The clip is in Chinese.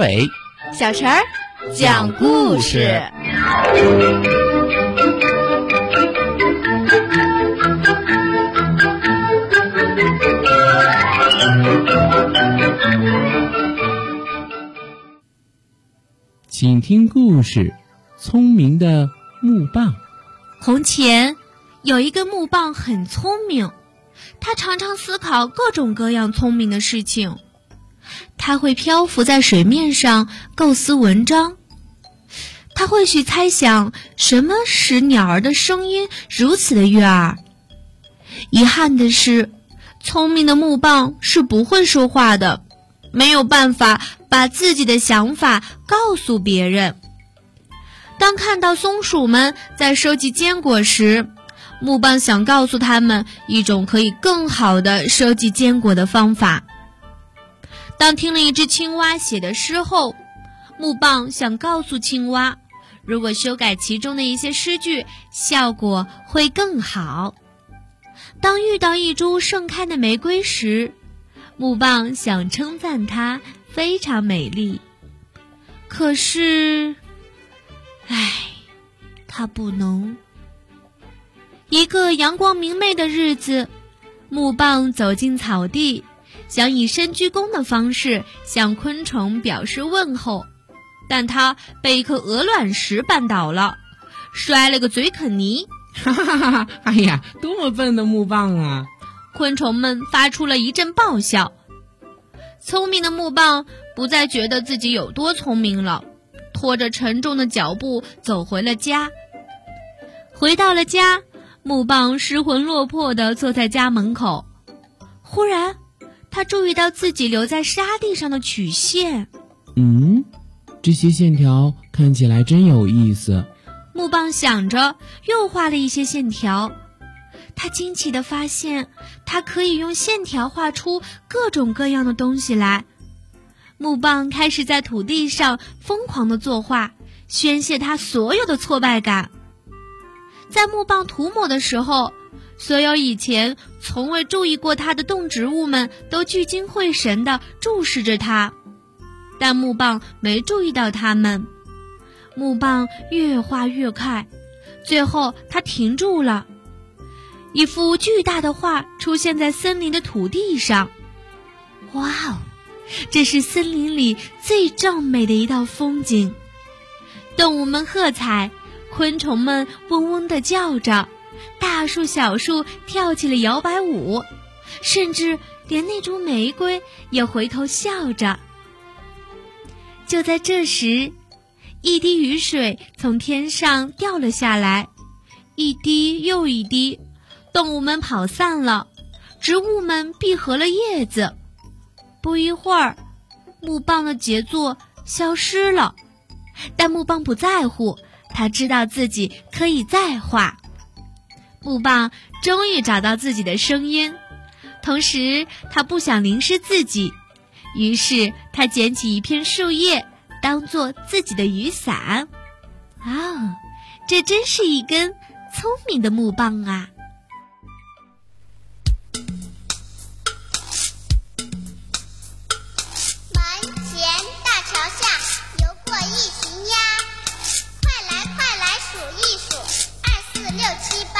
伟，小陈儿讲故事。请听故事：聪明的木棒。从前有一个木棒很聪明，他常常思考各种各样聪明的事情。他会漂浮在水面上构思文章，他会去猜想什么使鸟儿的声音如此的悦耳。遗憾的是，聪明的木棒是不会说话的，没有办法把自己的想法告诉别人。当看到松鼠们在收集坚果时，木棒想告诉他们一种可以更好的收集坚果的方法。当听了一只青蛙写的诗后，木棒想告诉青蛙，如果修改其中的一些诗句，效果会更好。当遇到一株盛开的玫瑰时，木棒想称赞它非常美丽。可是，唉，它不能。一个阳光明媚的日子，木棒走进草地。想以深鞠躬的方式向昆虫表示问候，但它被一颗鹅卵石绊倒了，摔了个嘴啃泥。哈哈哈哈！哎呀，多么笨的木棒啊！昆虫们发出了一阵爆笑。聪明的木棒不再觉得自己有多聪明了，拖着沉重的脚步走回了家。回到了家，木棒失魂落魄地坐在家门口，忽然。他注意到自己留在沙地上的曲线，嗯，这些线条看起来真有意思。木棒想着，又画了一些线条。他惊奇地发现，他可以用线条画出各种各样的东西来。木棒开始在土地上疯狂地作画，宣泄他所有的挫败感。在木棒涂抹的时候。所有以前从未注意过它的动植物们都聚精会神地注视着它，但木棒没注意到它们。木棒越画越快，最后它停住了。一幅巨大的画出现在森林的土地上。哇哦，这是森林里最壮美的一道风景！动物们喝彩，昆虫们嗡嗡地叫着。大树、小树跳起了摇摆舞，甚至连那株玫瑰也回头笑着。就在这时，一滴雨水从天上掉了下来，一滴又一滴，动物们跑散了，植物们闭合了叶子。不一会儿，木棒的杰作消失了，但木棒不在乎，他知道自己可以再画。木棒终于找到自己的声音，同时他不想淋湿自己，于是他捡起一片树叶当做自己的雨伞。哦，这真是一根聪明的木棒啊！门前大桥下，游过一群鸭，快来快来数一数，二四六七八。